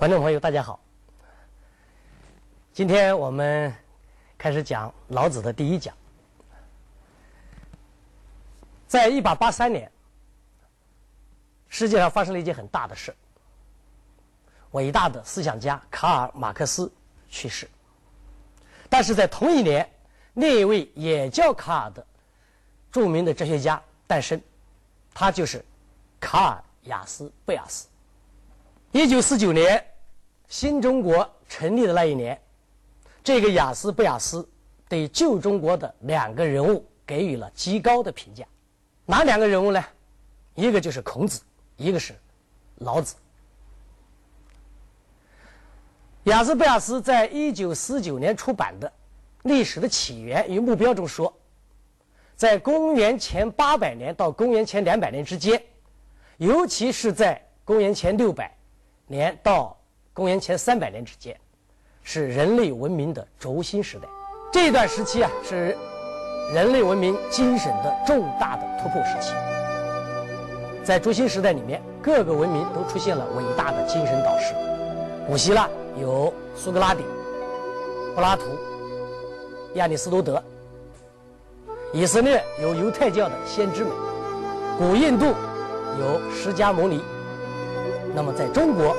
观众朋友，大家好。今天我们开始讲老子的第一讲。在一八八三年，世界上发生了一件很大的事。伟大的思想家卡尔·马克思去世。但是在同一年，另一位也叫卡尔的著名的哲学家诞生，他就是卡尔·雅斯·贝尔斯。一九四九年，新中国成立的那一年，这个雅斯·贝亚斯对旧中国的两个人物给予了极高的评价。哪两个人物呢？一个就是孔子，一个是老子。雅斯贝亚斯在一九四九年出版的《历史的起源与目标》中说，在公元前八百年到公元前两百年之间，尤其是在公元前六百年到公元前三百年之间，是人类文明的轴心时代。这段时期啊，是。人类文明精神的重大的突破时期，在轴心时代里面，各个文明都出现了伟大的精神导师。古希腊有苏格拉底、柏拉图、亚里士多德；以色列有犹太教的先知们；古印度有释迦牟尼。那么，在中国，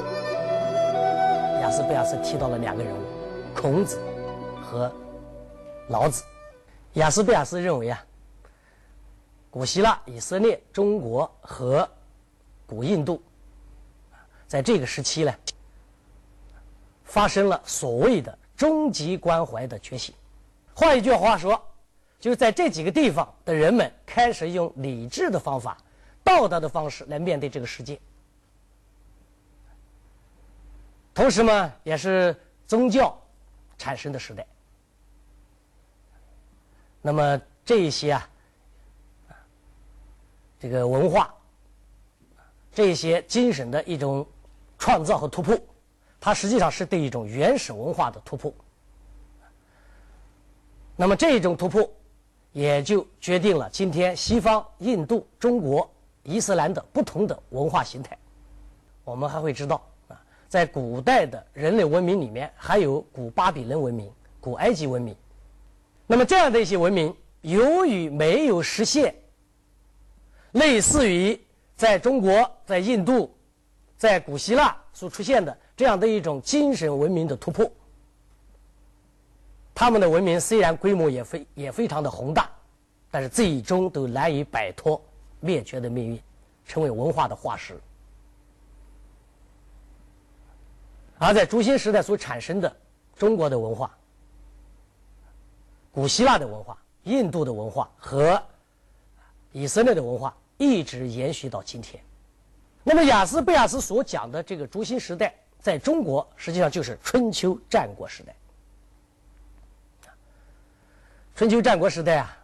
雅斯贝亚斯提到了两个人物：孔子和老子。雅斯贝亚斯认为啊，古希腊、以色列、中国和古印度，在这个时期呢，发生了所谓的终极关怀的觉醒。换一句话说，就是在这几个地方的人们开始用理智的方法、道德的方式来面对这个世界。同时嘛，也是宗教产生的时代。那么这一些啊，这个文化，这些精神的一种创造和突破，它实际上是对一种原始文化的突破。那么这一种突破，也就决定了今天西方、印度、中国、伊斯兰的不同的文化形态。我们还会知道，在古代的人类文明里面，还有古巴比伦文明、古埃及文明。那么这样的一些文明，由于没有实现类似于在中国、在印度、在古希腊所出现的这样的一种精神文明的突破，他们的文明虽然规模也非也非常的宏大，但是最终都难以摆脱灭绝的命运，成为文化的化石。而在朱熹时代所产生的中国的文化。古希腊的文化、印度的文化和以色列的文化一直延续到今天。那么，雅斯贝亚斯所讲的这个竹心时代，在中国实际上就是春秋战国时代。春秋战国时代啊，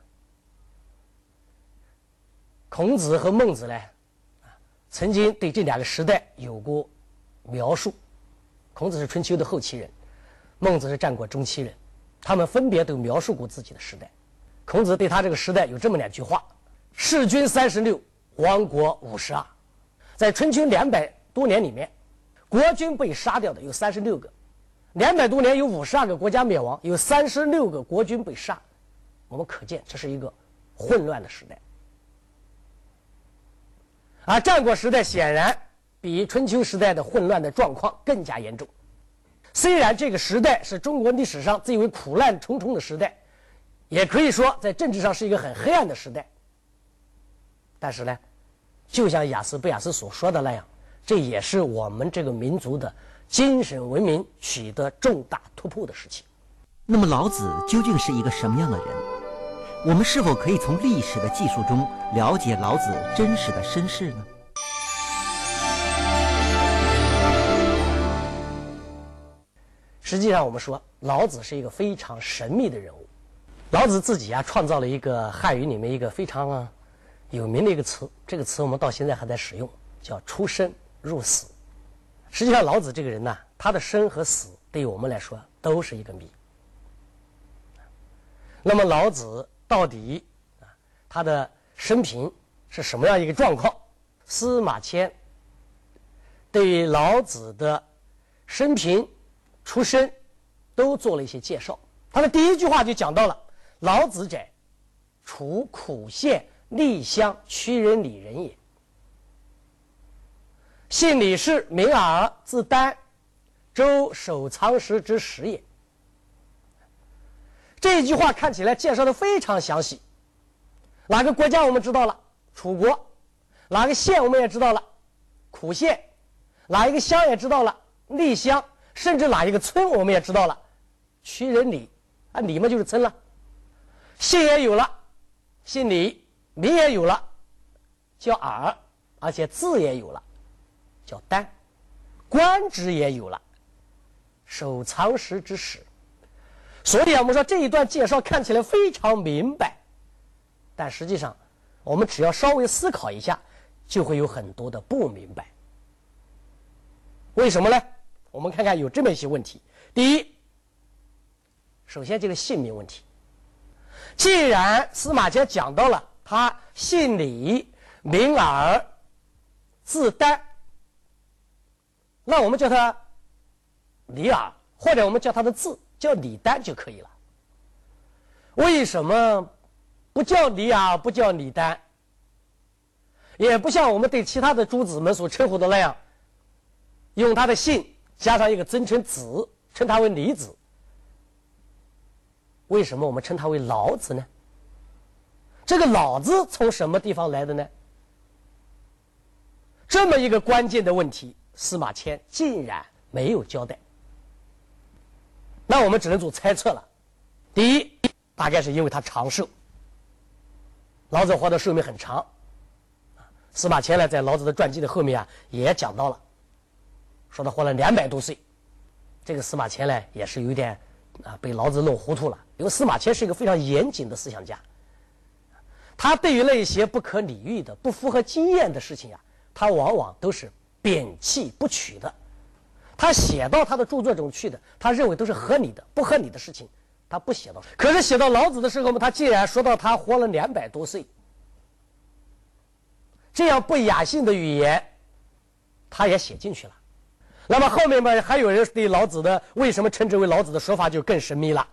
孔子和孟子呢，曾经对这两个时代有过描述。孔子是春秋的后期人，孟子是战国中期人。他们分别都描述过自己的时代。孔子对他这个时代有这么两句话：“弑君三十六，亡国五十二。”在春秋两百多年里面，国君被杀掉的有三十六个，两百多年有五十二个国家灭亡，有三十六个国君被杀。我们可见这是一个混乱的时代。而战国时代显然比春秋时代的混乱的状况更加严重。虽然这个时代是中国历史上最为苦难重重的时代，也可以说在政治上是一个很黑暗的时代。但是呢，就像雅斯贝亚斯所说的那样，这也是我们这个民族的精神文明取得重大突破的事情。那么，老子究竟是一个什么样的人？我们是否可以从历史的记述中了解老子真实的身世呢？实际上，我们说老子是一个非常神秘的人物。老子自己啊，创造了一个汉语里面一个非常有名的一个词，这个词我们到现在还在使用，叫“出生入死”。实际上，老子这个人呢，他的生和死对于我们来说都是一个谜。那么，老子到底啊，他的生平是什么样一个状况？司马迁对于老子的生平、出身都做了一些介绍。他的第一句话就讲到了：“老子者，楚苦县厉乡曲人里人也。姓李氏，名耳，字丹，周守仓时之始也。”这一句话看起来介绍的非常详细。哪个国家我们知道了？楚国。哪个县我们也知道了？苦县。哪一个乡也知道了？厉乡。甚至哪一个村我们也知道了？屈人里。啊，里嘛就是村了。姓也有了，姓李；名也有了，叫耳；而且字也有了，叫丹；官职也有了，守藏时之始。所以啊，我们说这一段介绍看起来非常明白，但实际上，我们只要稍微思考一下，就会有很多的不明白。为什么呢？我们看看有这么一些问题。第一，首先这个姓名问题。既然司马迁讲到了他姓李，名耳，字丹，那我们叫他李耳，或者我们叫他的字。叫李丹就可以了。为什么不叫李耳，不叫李丹？也不像我们对其他的诸子们所称呼的那样，用他的姓加上一个尊称子，称他为李子。为什么我们称他为老子呢？这个“老”子从什么地方来的呢？这么一个关键的问题，司马迁竟然没有交代。那我们只能做猜测了。第一，大概是因为他长寿。老子活的寿命很长。司马迁呢，在老子的传记的后面啊，也讲到了，说他活了两百多岁。这个司马迁呢，也是有点啊，被老子弄糊涂了。因为司马迁是一个非常严谨的思想家，他对于那些不可理喻的、不符合经验的事情啊，他往往都是摒弃不取的。他写到他的著作中去的，他认为都是合理的，不合理的事情，他不写到。可是写到老子的时候嘛，他既然说到他活了两百多岁，这样不雅兴的语言，他也写进去了。那么后面嘛，还有人对老子的为什么称之为老子的说法就更神秘了。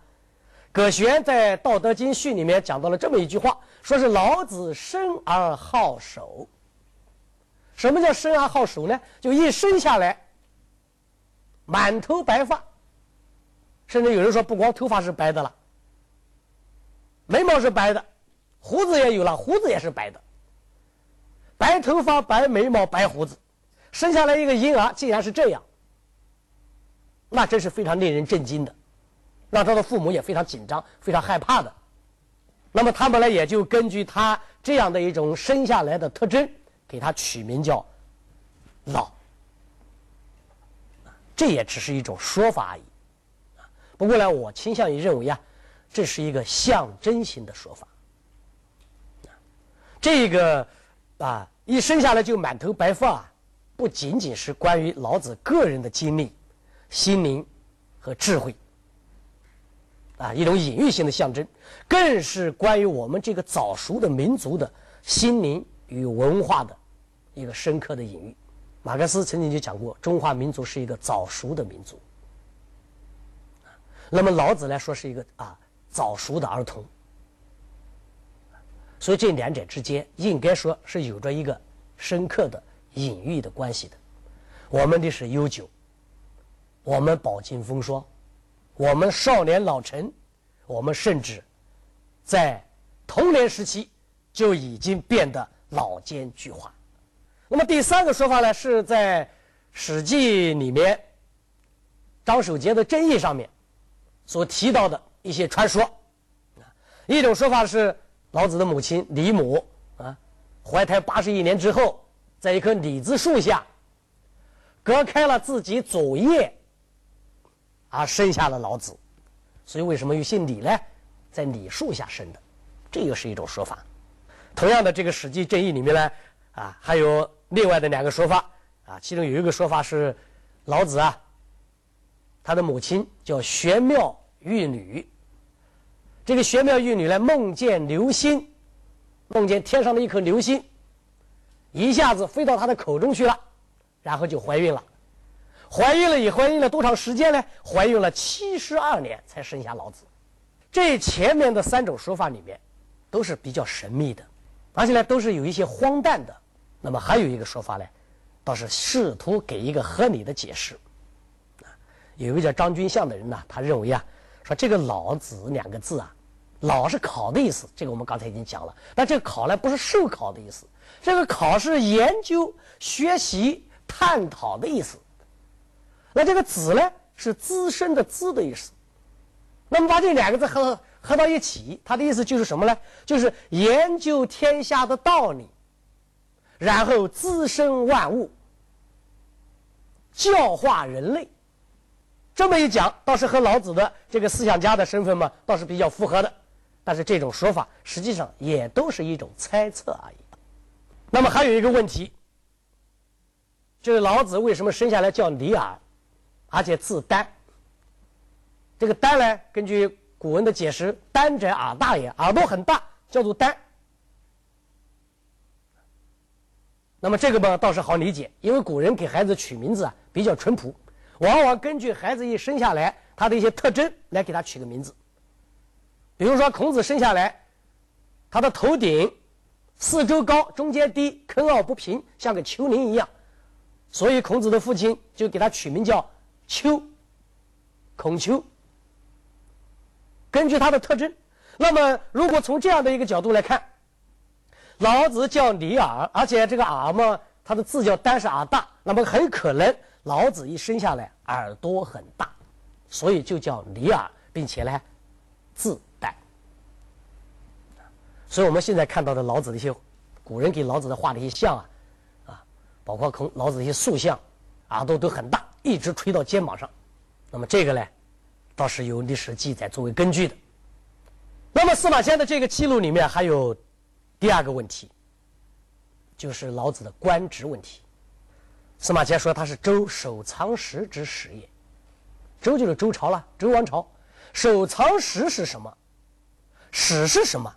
葛玄在《道德经序》里面讲到了这么一句话，说是老子生而好守。什么叫生而好守呢？就一生下来。满头白发，甚至有人说不光头发是白的了，眉毛是白的，胡子也有了，胡子也是白的。白头发、白眉毛、白胡子，生下来一个婴儿竟然是这样，那真是非常令人震惊的，让他的父母也非常紧张、非常害怕的。那么他们呢，也就根据他这样的一种生下来的特征，给他取名叫老。这也只是一种说法而已，不过呢，我倾向于认为啊，这是一个象征性的说法。这个啊，一生下来就满头白发，不仅仅是关于老子个人的经历、心灵和智慧，啊，一种隐喻性的象征，更是关于我们这个早熟的民族的心灵与文化的一个深刻的隐喻。马克思曾经就讲过，中华民族是一个早熟的民族。那么老子来说是一个啊早熟的儿童，所以这两者之间应该说是有着一个深刻的隐喻的关系的。我们的是悠久，我们饱经风霜，我们少年老成，我们甚至在童年时期就已经变得老奸巨猾。那么第三个说法呢，是在《史记》里面张守节的《正义》上面所提到的一些传说。一种说法是老子的母亲李母啊，怀胎八十一年之后，在一棵李子树下隔开了自己左腋，而生下了老子。所以为什么又姓李呢？在李树下生的，这又是一种说法。同样的，这个《史记·正义》里面呢，啊，还有。另外的两个说法啊，其中有一个说法是，老子啊，他的母亲叫玄妙玉女。这个玄妙玉女呢，梦见流星，梦见天上的一颗流星，一下子飞到她的口中去了，然后就怀孕了。怀孕了也怀孕了多长时间呢？怀孕了七十二年才生下老子。这前面的三种说法里面，都是比较神秘的，而且呢都是有一些荒诞的。那么还有一个说法呢，倒是试图给一个合理的解释。有一个叫张君相的人呢，他认为啊，说这个“老子”两个字啊，“老”是考的意思，这个我们刚才已经讲了。但这个“考”呢，不是受考的意思，这个“考”是研究、学习、探讨的意思。那这个“子”呢，是资深的“资”的意思。那么把这两个字合合到一起，它的意思就是什么呢？就是研究天下的道理，然后滋生万物，教化人类。这么一讲，倒是和老子的这个思想家的身份嘛，倒是比较符合的。但是这种说法实际上也都是一种猜测而已。那么还有一个问题，就是老子为什么生下来叫李耳，而且字丹？这个丹呢，根据古文的解释，丹者耳大也，耳朵很大，叫做丹。那么这个嘛，倒是好理解，因为古人给孩子取名字啊，比较淳朴。往往根据孩子一生下来他的一些特征来给他取个名字。比如说孔子生下来，他的头顶四周高，中间低，坑凹不平，像个丘陵一样，所以孔子的父亲就给他取名叫丘，孔丘。根据他的特征，那么如果从这样的一个角度来看，老子叫李耳，而且这个耳嘛，他的字叫单是耳大，那么很可能。老子一生下来耳朵很大，所以就叫李耳，并且呢，字。所以我们现在看到的老子的一些古人给老子的画的一些像啊，啊，包括孔老子的一些塑像，耳朵都很大，一直垂到肩膀上。那么这个呢，倒是有历史记载作为根据的。那么司马迁的这个记录里面还有第二个问题，就是老子的官职问题。司马迁说他是周守藏史之始也，周就是周朝了，周王朝。守藏史是什么？史是什么？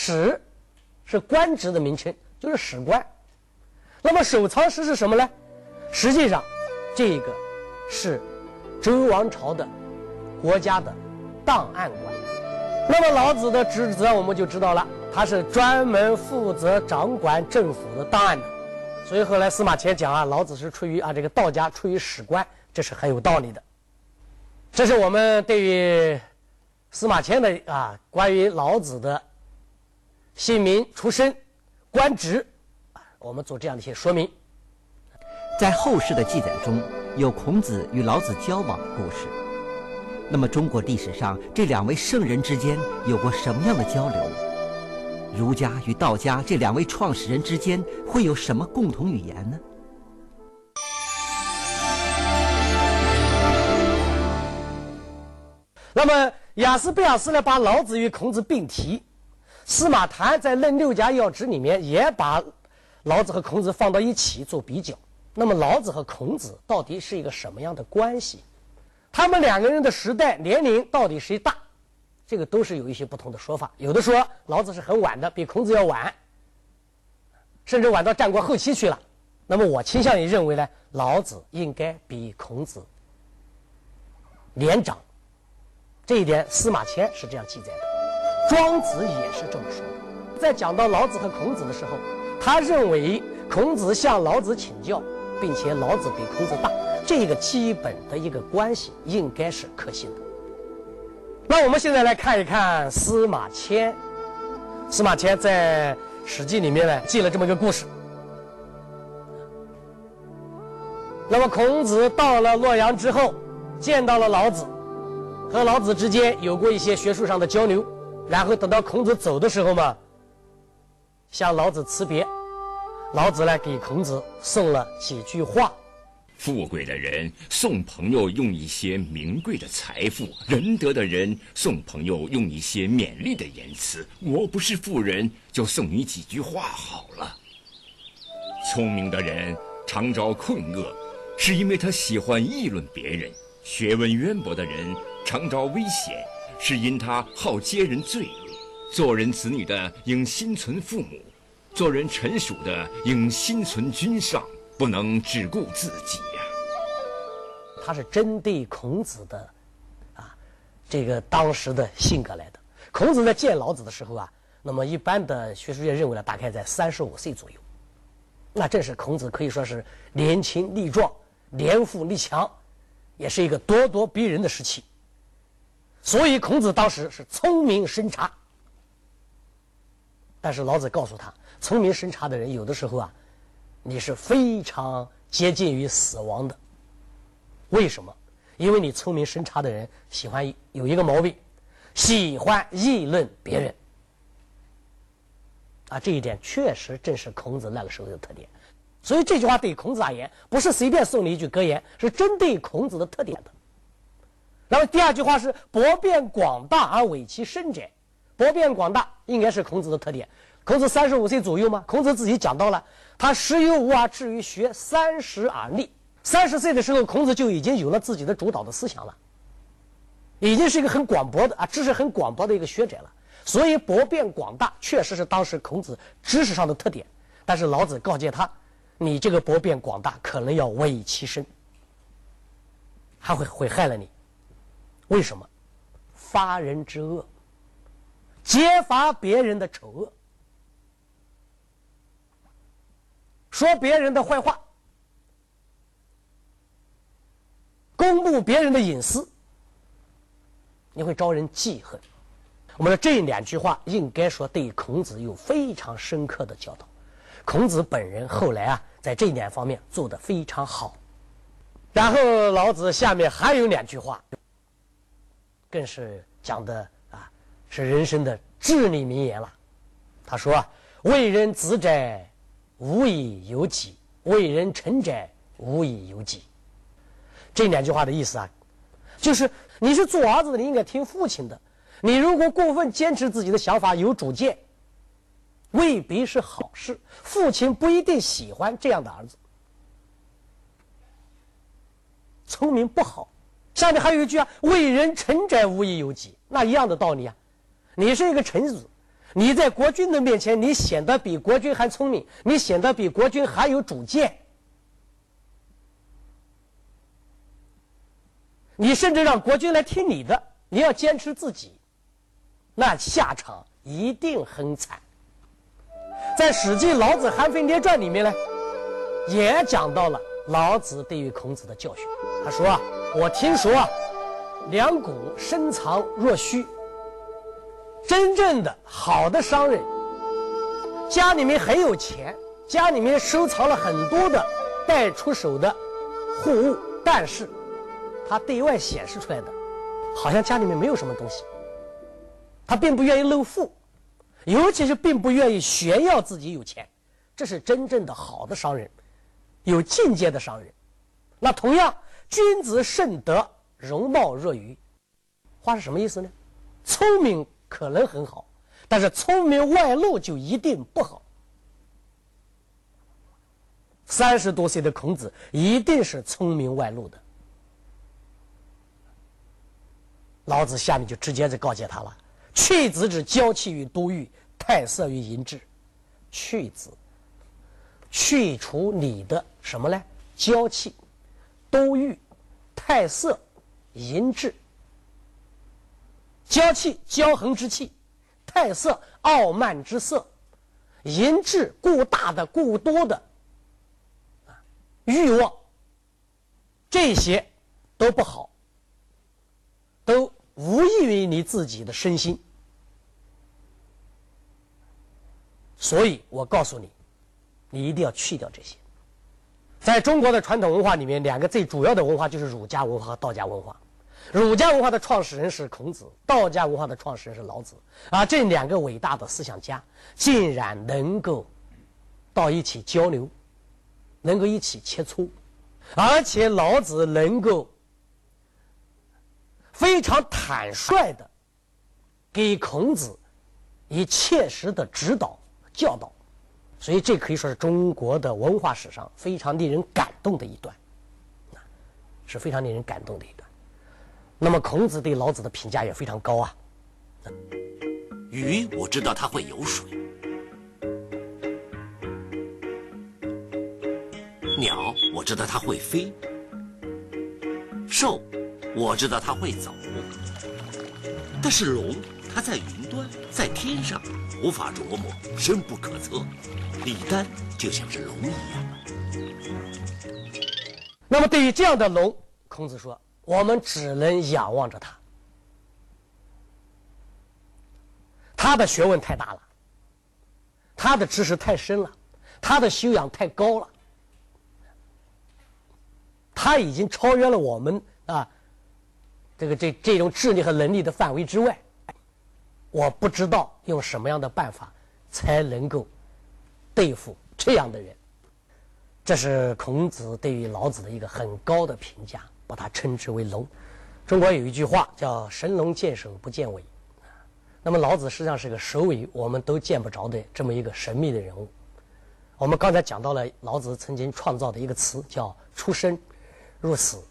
史是官职的名称，就是史官。那么守藏史是什么呢？实际上，这个是周王朝的国家的档案馆。那么老子的职责我们就知道了，他是专门负责掌管政府的档案的。所以后来司马迁讲啊，老子是出于啊这个道家，出于史官，这是很有道理的。这是我们对于司马迁的啊关于老子的姓名、出身、官职，我们做这样的一些说明。在后世的记载中有孔子与老子交往的故事，那么中国历史上这两位圣人之间有过什么样的交流？儒家与道家这两位创始人之间会有什么共同语言呢？那么雅斯贝尔斯呢，把老子与孔子并提；司马谈在《论六家要旨》里面也把老子和孔子放到一起做比较。那么老子和孔子到底是一个什么样的关系？他们两个人的时代年龄到底谁大？这个都是有一些不同的说法，有的说老子是很晚的，比孔子要晚，甚至晚到战国后期去了。那么我倾向于认为呢，老子应该比孔子年长。这一点司马迁是这样记载的，庄子也是这么说的。在讲到老子和孔子的时候，他认为孔子向老子请教，并且老子比孔子大，这个基本的一个关系应该是可信的。那我们现在来看一看司马迁。司马迁在《史记》里面呢记了这么一个故事。那么孔子到了洛阳之后，见到了老子，和老子之间有过一些学术上的交流。然后等到孔子走的时候嘛，向老子辞别，老子呢给孔子送了几句话。富贵的人送朋友用一些名贵的财富，仁德的人送朋友用一些勉励的言辞。我不是富人，就送你几句话好了。聪明的人常遭困厄，是因为他喜欢议论别人；学问渊博的人常遭危险，是因他好揭人罪恶。做人子女的应心存父母，做人臣属的应心存君上，不能只顾自己呀。他是针对孔子的，啊，这个当时的性格来的。孔子在见老子的时候啊，那么一般的学术界认为呢，大概在三十五岁左右，那正是孔子可以说是年轻力壮、年富力强，也是一个咄咄逼人的时期。所以孔子当时是聪明深察，但是老子告诉他，聪明深察的人有的时候啊，你是非常接近于死亡的。为什么？因为你聪明深察的人喜欢有一个毛病，喜欢议论别人。啊，这一点确实正是孔子那个时候的特点。所以这句话对孔子而言，不是随便送你一句格言，是针对孔子的特点的。然后第二句话是“博辩广大而委其身者”，博辩广大应该是孔子的特点。孔子三十五岁左右嘛，孔子自己讲到了，他十有五而志于学，三十而立。三十岁的时候，孔子就已经有了自己的主导的思想了，已经是一个很广博的啊，知识很广博的一个学者了。所以博辩广大确实是当时孔子知识上的特点。但是老子告诫他，你这个博辩广大可能要委其身，还会会害了你。为什么？发人之恶，揭发别人的丑恶，说别人的坏话，公布别人的隐私，你会招人记恨。我们说这两句话，应该说对孔子有非常深刻的教导。孔子本人后来啊，在这两方面做得非常好。然后老子下面还有两句话。更是讲的啊，是人生的至理名言了。他说：“为人子者，无以有己；为人臣者，无以有己。”这两句话的意思啊，就是你是做儿子的，你应该听父亲的。你如果过分坚持自己的想法，有主见，未必是好事。父亲不一定喜欢这样的儿子。聪明不好。下面还有一句啊，“为人臣者，无以有己。”那一样的道理啊。你是一个臣子，你在国君的面前，你显得比国君还聪明，你显得比国君还有主见，你甚至让国君来听你的，你要坚持自己，那下场一定很惨。在《史记·老子韩非列传》里面呢，也讲到了老子对于孔子的教训。他说啊。我听说啊，两股深藏若虚。真正的好的商人，家里面很有钱，家里面收藏了很多的带出手的货物，但是他对外显示出来的，好像家里面没有什么东西。他并不愿意露富，尤其是并不愿意炫耀自己有钱。这是真正的好的商人，有境界的商人。那同样。君子慎德，容貌若愚。话是什么意思呢？聪明可能很好，但是聪明外露就一定不好。三十多岁的孔子一定是聪明外露的。老子下面就直接就告诫他了：去子之娇气于多欲，太色于淫志。去子，去除你的什么呢？娇气。都欲太色淫志，娇气骄横之气，太色傲慢之色，淫志过大的过多的欲望，这些都不好，都无益于你自己的身心。所以我告诉你，你一定要去掉这些。在中国的传统文化里面，两个最主要的文化就是儒家文化和道家文化。儒家文化的创始人是孔子，道家文化的创始人是老子。啊，这两个伟大的思想家竟然能够到一起交流，能够一起切磋，而且老子能够非常坦率的给孔子以切实的指导教导。所以，这可以说是中国的文化史上非常令人感动的一段，是非常令人感动的一段。那么，孔子对老子的评价也非常高啊。鱼，我知道它会游水；鸟，我知道它会飞；兽，我知道它会走，但是龙，它在云端，在天上，无法琢磨，深不可测。李丹就像是龙一样。那么对于这样的龙，孔子说，我们只能仰望着他。他的学问太大了，他的知识太深了，他的修养太高了，他已经超越了我们啊，这个这这种智力和能力的范围之外。我不知道用什么样的办法才能够对付这样的人。这是孔子对于老子的一个很高的评价，把他称之为龙。中国有一句话叫“神龙见首不见尾”。那么老子实际上是个首尾我们都见不着的这么一个神秘的人物。我们刚才讲到了老子曾经创造的一个词叫“出生入死”。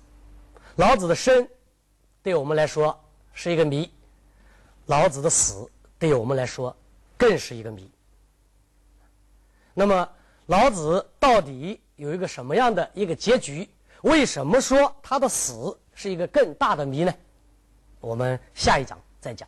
老子的生对我们来说是一个谜，老子的死对我们来说更是一个谜。那么老子到底有一个什么样的一个结局？为什么说他的死是一个更大的谜呢？我们下一讲再讲。